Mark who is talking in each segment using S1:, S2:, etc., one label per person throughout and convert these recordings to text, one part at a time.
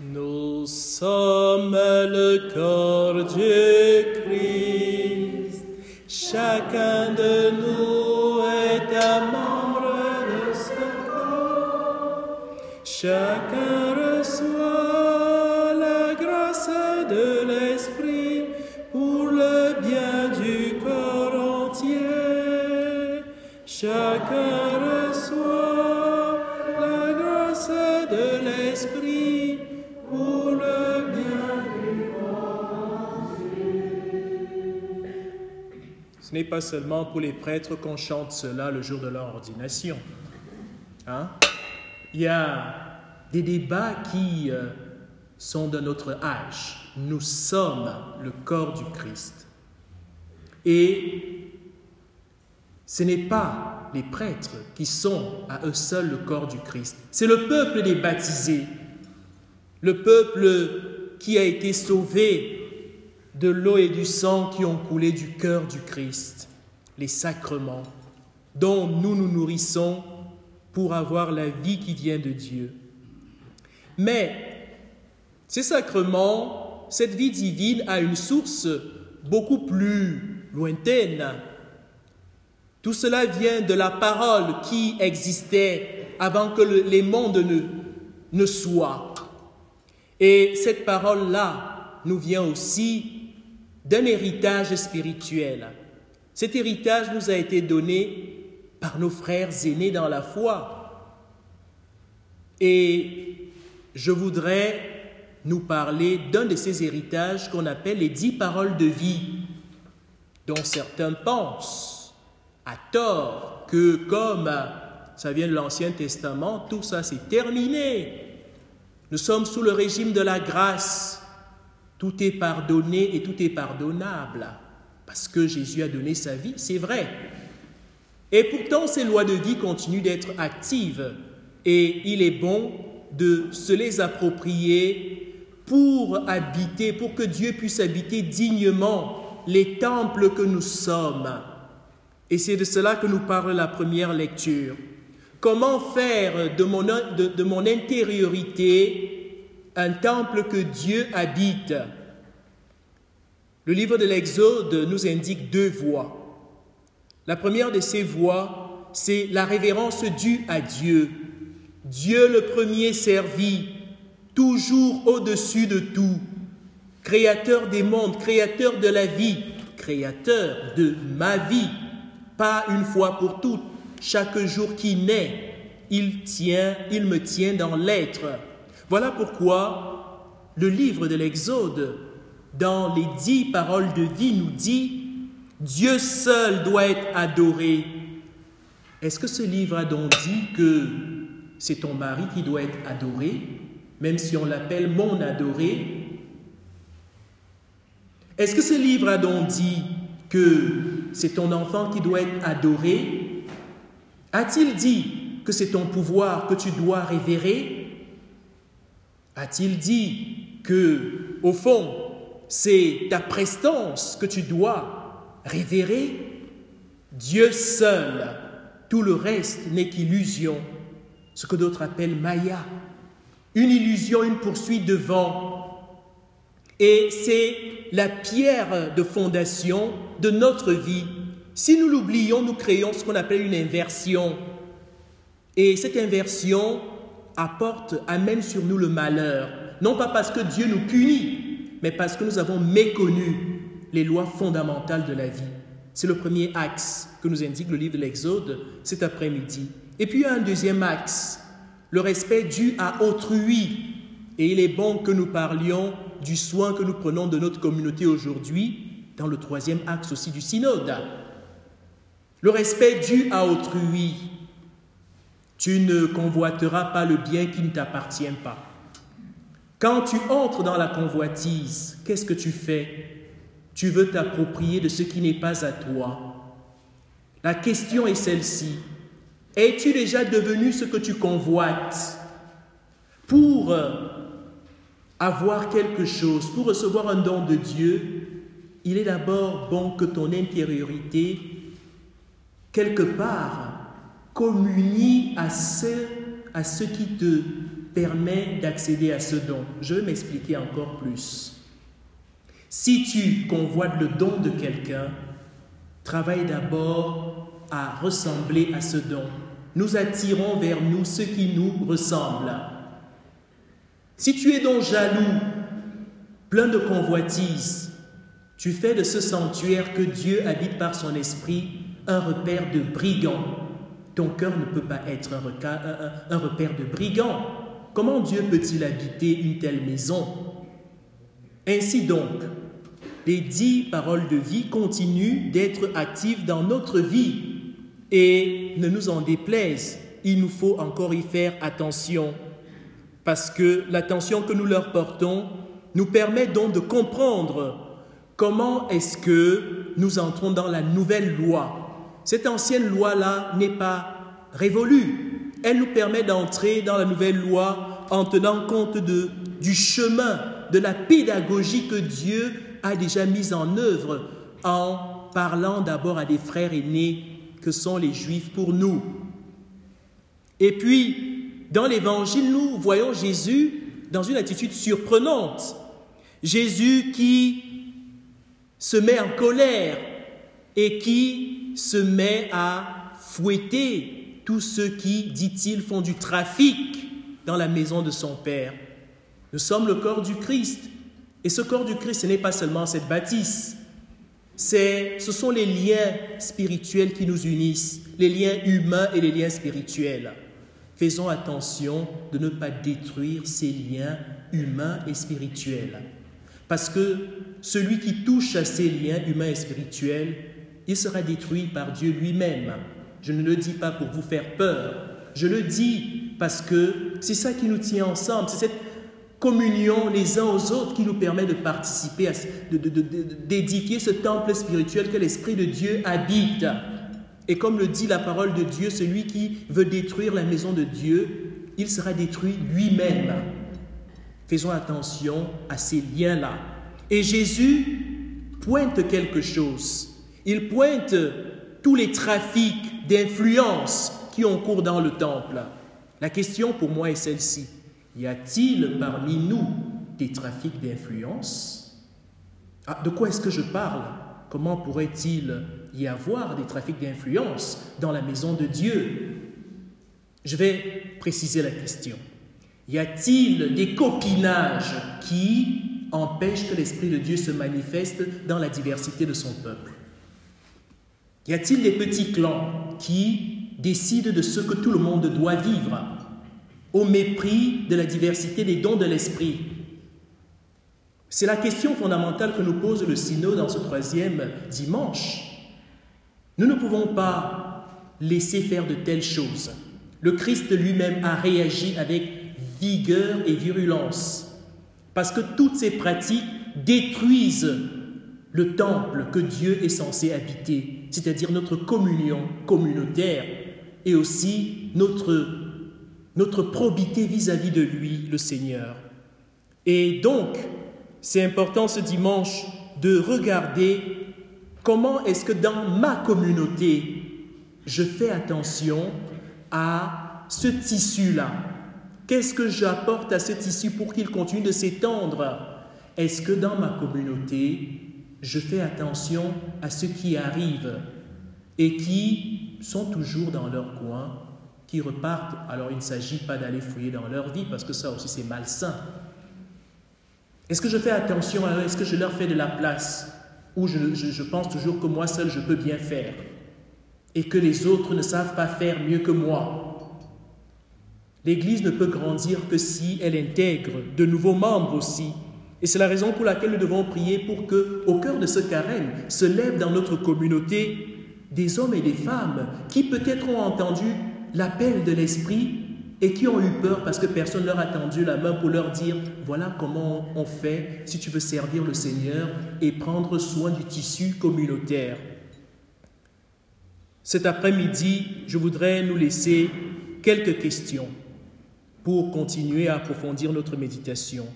S1: Nous sommes le corps du Christ. Chacun de nous est un membre de ce corps. Ce n'est pas seulement pour les prêtres qu'on chante cela le jour de leur ordination. Hein? Il y a des débats qui euh, sont de notre âge. Nous sommes le corps du Christ. Et ce n'est pas les prêtres qui sont à eux seuls le corps du Christ. C'est le peuple des baptisés, le peuple qui a été sauvé de l'eau et du sang qui ont coulé du cœur du Christ, les sacrements dont nous nous nourrissons pour avoir la vie qui vient de Dieu. Mais ces sacrements, cette vie divine a une source beaucoup plus lointaine. Tout cela vient de la parole qui existait avant que le, les mondes ne, ne soient. Et cette parole-là nous vient aussi d'un héritage spirituel. Cet héritage nous a été donné par nos frères aînés dans la foi. Et je voudrais nous parler d'un de ces héritages qu'on appelle les dix paroles de vie, dont certains pensent, à tort, que comme ça vient de l'Ancien Testament, tout ça c'est terminé. Nous sommes sous le régime de la grâce. Tout est pardonné et tout est pardonnable parce que Jésus a donné sa vie, c'est vrai. Et pourtant, ces lois de vie continuent d'être actives et il est bon de se les approprier pour habiter, pour que Dieu puisse habiter dignement les temples que nous sommes. Et c'est de cela que nous parle la première lecture. Comment faire de mon, de, mon intériorité un temple que Dieu habite Le livre de l'Exode nous indique deux voies. La première de ces voies, c'est la révérence due à Dieu. Dieu le premier servi, toujours au-dessus de tout, créateur des mondes, créateur de la vie, créateur de ma vie, pas une fois pour toutes, chaque jour qui naît, il tient, il me tient dans l'être. Voilà pourquoi le livre de l'Exode, dans les dix paroles de vie, nous dit Dieu seul doit être adoré. Est-ce que ce livre a donc dit que c'est ton mari qui doit être adoré, même si on l'appelle mon adoré? Est-ce que ce livre a donc dit que c'est ton enfant qui doit être adoré? A-t-il dit que c'est ton pouvoir que tu dois révérer? A-t-il dit que, au fond, c'est ta prestance que tu dois révérer? Dieu seul, tout le reste n'est qu'illusion, ce que d'autres appellent Maya, une illusion, une poursuite de vent. Et c'est la pierre de fondation de notre vie. Si nous l'oublions, nous créons ce qu'on appelle une inversion. Et cette inversion apporte, amène sur nous le malheur. Non pas parce que Dieu nous punit, mais parce que nous avons méconnu les lois fondamentales de la vie. C'est le premier axe que nous indique le livre de l'Exode cet après-midi. Et puis il y a un deuxième axe, le respect dû à autrui. Et il est bon que nous parlions du soin que nous prenons de notre communauté aujourd'hui dans le troisième axe aussi du synode. Le respect dû à autrui. Tu ne convoiteras pas le bien qui ne t'appartient pas. Quand tu entres dans la convoitise, qu'est-ce que tu fais? Tu veux t'approprier de ce qui n'est pas à toi. La question est celle-ci. Es-tu déjà devenu ce que tu convoites Pour avoir quelque chose, pour recevoir un don de Dieu, il est d'abord bon que ton intériorité, quelque part, communie à ce, à ce qui te permet d'accéder à ce don. Je vais m'expliquer encore plus. Si tu convoites le don de quelqu'un, travaille d'abord à ressembler à ce don. Nous attirons vers nous ce qui nous ressemble. Si tu es donc jaloux, plein de convoitise, tu fais de ce sanctuaire que Dieu habite par son esprit un repère de brigands. Ton cœur ne peut pas être un, repère de brigands. Comment Dieu peut-il habiter une telle maison? Ainsi donc, les dix paroles de vie continuent d'être actives dans notre vie. Et ne nous en déplaise, il nous faut encore y faire attention, parce que l'attention que nous leur portons nous permet donc de comprendre comment est-ce que nous entrons dans la nouvelle loi. Cette ancienne loi-là n'est pas révolue. Elle nous permet d'entrer dans la nouvelle loi en tenant compte du chemin, de la pédagogie que Dieu a déjà mise en œuvre en parlant d'abord à des frères aînés que sont les Juifs pour nous. Et puis, dans l'Évangile, nous voyons Jésus dans une attitude surprenante. Jésus qui se met en colère et qui se met à fouetter tous ceux qui, dit-il, font du trafic dans la maison de son Père. Nous sommes le corps du Christ. Et ce corps du Christ, ce n'est pas seulement cette bâtisse. C'est, ce sont les liens spirituels qui nous unissent, les liens humains et les liens spirituels. Faisons attention de ne pas détruire ces liens humains et spirituels. Parce que celui qui touche à ces liens humains et spirituels, il sera détruit par Dieu lui-même. Je ne le dis pas pour vous faire peur, je le dis parce que c'est ça qui nous tient ensemble, c'est cette communion les uns aux autres qui nous permet de participer, d'édifier ce temple spirituel que l'Esprit de Dieu habite. Et comme le dit la parole de Dieu, celui qui veut détruire la maison de Dieu, il sera détruit lui-même. Faisons attention à ces liens-là. Et Jésus pointe quelque chose. Il pointe tous les trafics d'influence qui ont cours dans le temple. La question pour moi est celle-ci. Y a-t-il parmi nous des trafics d'influence? Ah, De quoi est-ce que je parle? Comment pourrait-il y avoir des trafics d'influence dans la maison de Dieu? Je vais préciser la question. Y a-t-il des copinages qui empêchent que l'Esprit de Dieu se manifeste dans la diversité de son peuple? Y a-t-il des petits clans qui décident de ce que tout le monde doit vivre au mépris de la diversité des dons de l'Esprit? C'est la question fondamentale que nous pose le synode dans ce troisième dimanche. Nous ne pouvons pas laisser faire de telles choses. Le Christ lui-même a réagi avec vigueur et virulence, parce que toutes ces pratiques détruisent le temple que Dieu est censé habiter, c'est-à-dire notre communion communautaire et aussi notre notre probité vis-à-vis de lui, le Seigneur. Et donc, c'est important ce dimanche de regarder comment est-ce que dans ma communauté, je fais attention à ce tissu-là. Qu'est-ce que j'apporte à ce tissu pour qu'il continue de s'étendre? Est-ce que dans ma communauté, je fais attention à ceux qui arrivent et qui sont toujours dans leur coin qui repartent, alors il ne s'agit pas d'aller fouiller dans leur vie, parce que ça aussi c'est malsain. Est-ce que je fais attention à Est-ce que je leur fais de la place? Ou je, pense toujours que moi seul je peux bien faire et que les autres ne savent pas faire mieux que moi? L'Église ne peut grandir que si elle intègre de nouveaux membres aussi. Et c'est la raison pour laquelle nous devons prier pour que, au cœur de ce carême, se lèvent dans notre communauté des hommes et des femmes qui peut-être ont entendu l'appel de l'Esprit et qui ont eu peur parce que personne leur a tendu la main pour leur dire, voilà comment on fait si tu veux servir le Seigneur et prendre soin du tissu communautaire. Cet après-midi, je voudrais nous laisser quelques questions pour continuer à approfondir notre méditation.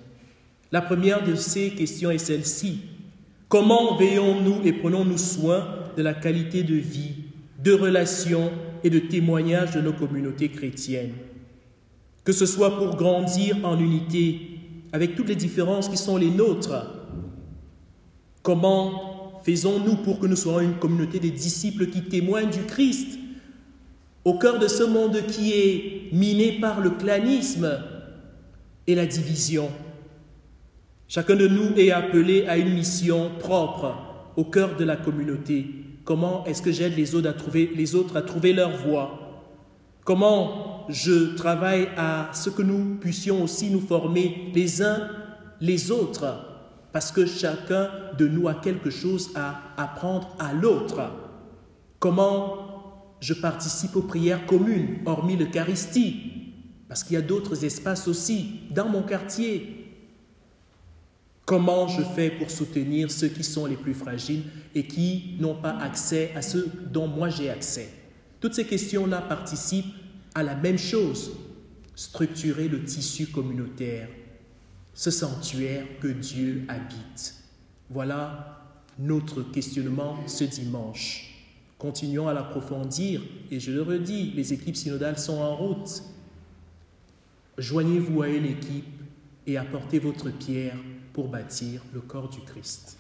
S1: La première de ces questions est celle-ci. Comment veillons-nous et prenons-nous soin de la qualité de vie, de relations et de témoignages de nos communautés chrétiennes? que ce soit pour grandir en unité avec toutes les différences qui sont les nôtres. Comment faisons-nous pour que nous soyons une communauté de disciples qui témoignent du Christ au cœur de ce monde qui est miné par le clanisme et la division? Chacun de nous est appelé à une mission propre au cœur de la communauté. Comment est-ce que j'aide les autres à trouver, leur voie? Comment je travaille à ce que nous puissions aussi nous former les uns les autres? Parce que chacun de nous a quelque chose à apprendre à l'autre. Comment je participe aux prières communes, hormis l'Eucharistie? Parce qu'il y a d'autres espaces aussi dans mon quartier, Comment je fais pour soutenir ceux qui sont les plus fragiles et qui n'ont pas accès à ce dont moi j'ai accès? Toutes ces questions-là participent à la même chose, structurer le tissu communautaire, ce sanctuaire que Dieu habite. Voilà notre questionnement ce dimanche. Continuons à l'approfondir et je le redis, les équipes synodales sont en route. Joignez-vous à une équipe et apportez votre pierre pour bâtir le corps du Christ.